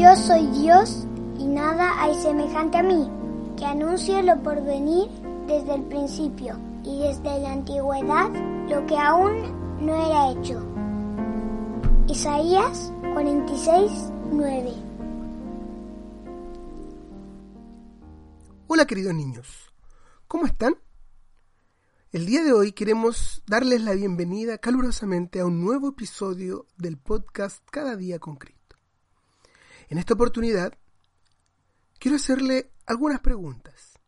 Yo soy Dios y nada hay semejante a mí, que anuncio lo por venir desde el principio y desde la antigüedad lo que aún no era hecho. Isaías 46, 9. Hola queridos niños, ¿cómo están? El día de hoy queremos darles la bienvenida calurosamente a un nuevo episodio del podcast Cada día con Cristo. En esta oportunidad quiero hacerle algunas preguntas.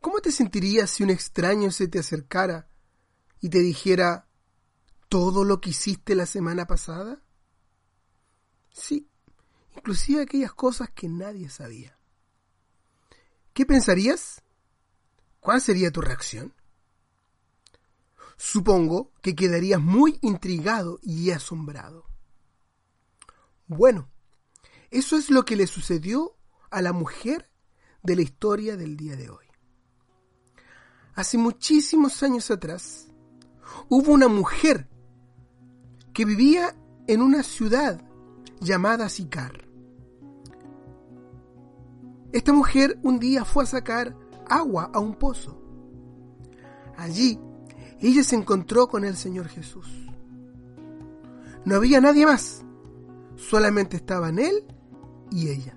¿Cómo te sentirías si un extraño se te acercara y te dijera todo lo que hiciste la semana pasada? Sí, inclusive aquellas cosas que nadie sabía. ¿Qué pensarías? ¿Cuál sería tu reacción? Supongo que quedarías muy intrigado y asombrado. Bueno, eso es lo que le sucedió a la mujer de la historia del día de hoy. Hace muchísimos años atrás, hubo una mujer que vivía en una ciudad llamada Sicar. Esta mujer un día fue a sacar agua a un pozo. Allí, ella se encontró con el Señor Jesús. No había nadie más solamente estaban él y ella.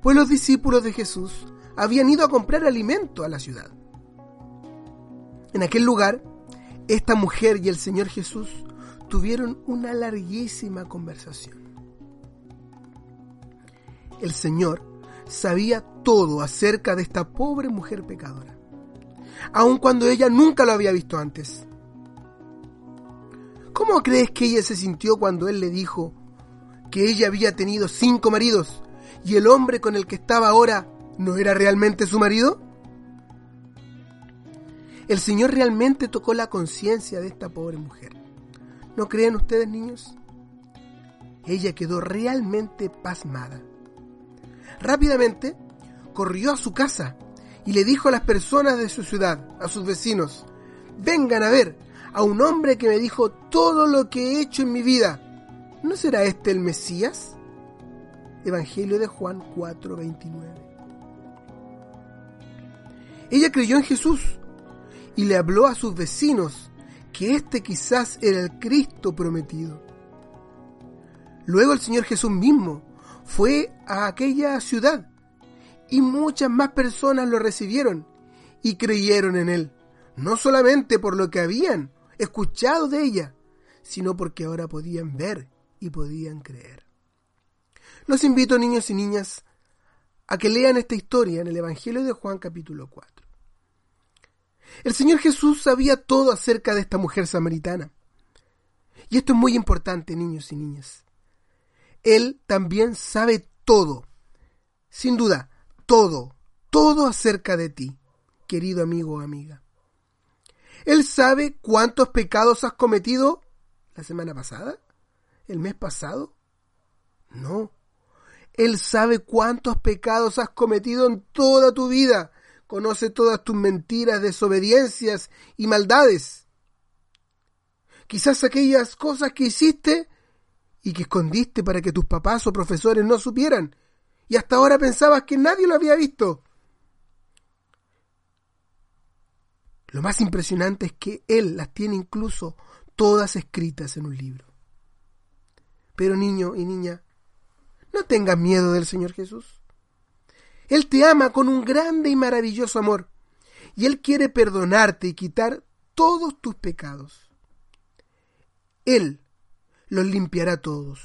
Pues los discípulos de Jesús habían ido a comprar alimento a la ciudad. En aquel lugar, esta mujer y el Señor Jesús tuvieron una larguísima conversación. El Señor sabía todo acerca de esta pobre mujer pecadora, aun cuando ella nunca lo había visto antes. ¿Cómo crees que ella se sintió cuando Él le dijo, que ella había tenido cinco maridos y el hombre con el que estaba ahora no era realmente su marido? El Señor realmente tocó la conciencia de esta pobre mujer. ¿No creen ustedes, niños? Ella quedó realmente pasmada. Rápidamente corrió a su casa y le dijo a las personas de su ciudad, a sus vecinos, vengan a ver a un hombre que me dijo todo lo que he hecho en mi vida ¿No será este el Mesías? Evangelio de Juan 4:29. Ella creyó en Jesús y le habló a sus vecinos que este quizás era el Cristo prometido. Luego el Señor Jesús mismo fue a aquella ciudad y muchas más personas lo recibieron y creyeron en él, no solamente por lo que habían escuchado de ella, sino porque ahora podían ver y podían creer. Los invito, niños y niñas, a que lean esta historia en el Evangelio de Juan capítulo 4. El Señor Jesús sabía todo acerca de esta mujer samaritana. Y esto es muy importante, niños y niñas. Él también sabe todo, sin duda, todo, todo acerca de ti, querido amigo o amiga. Él sabe cuántos pecados has cometido la semana pasada, el mes pasado? No. Él sabe cuántos pecados has cometido en toda tu vida. Conoce todas tus mentiras, desobediencias y maldades. Quizás aquellas cosas que hiciste y que escondiste para que tus papás o profesores no supieran. Y hasta ahora pensabas que nadie lo había visto. Lo más impresionante es que Él las tiene incluso todas escritas en un libro. Pero niño y niña, no tengas miedo del Señor Jesús. Él te ama con un grande y maravilloso amor, y Él quiere perdonarte y quitar todos tus pecados. Él los limpiará todos.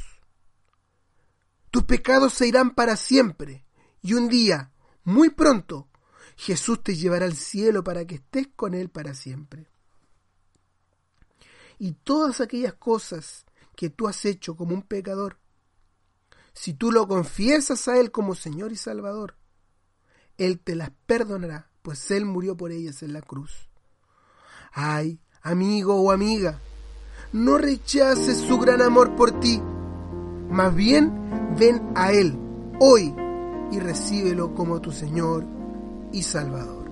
Tus pecados se irán para siempre, y un día, muy pronto, Jesús te llevará al cielo para que estés con Él para siempre. y todas aquellas cosas que tú has hecho como un pecador. Si tú lo confiesas a Él como Señor y Salvador, Él te las perdonará, pues Él murió por ellas en la cruz. Ay, amigo o amiga, no rechaces su gran amor por ti. Más bien, ven a Él hoy y recíbelo como tu Señor y Salvador.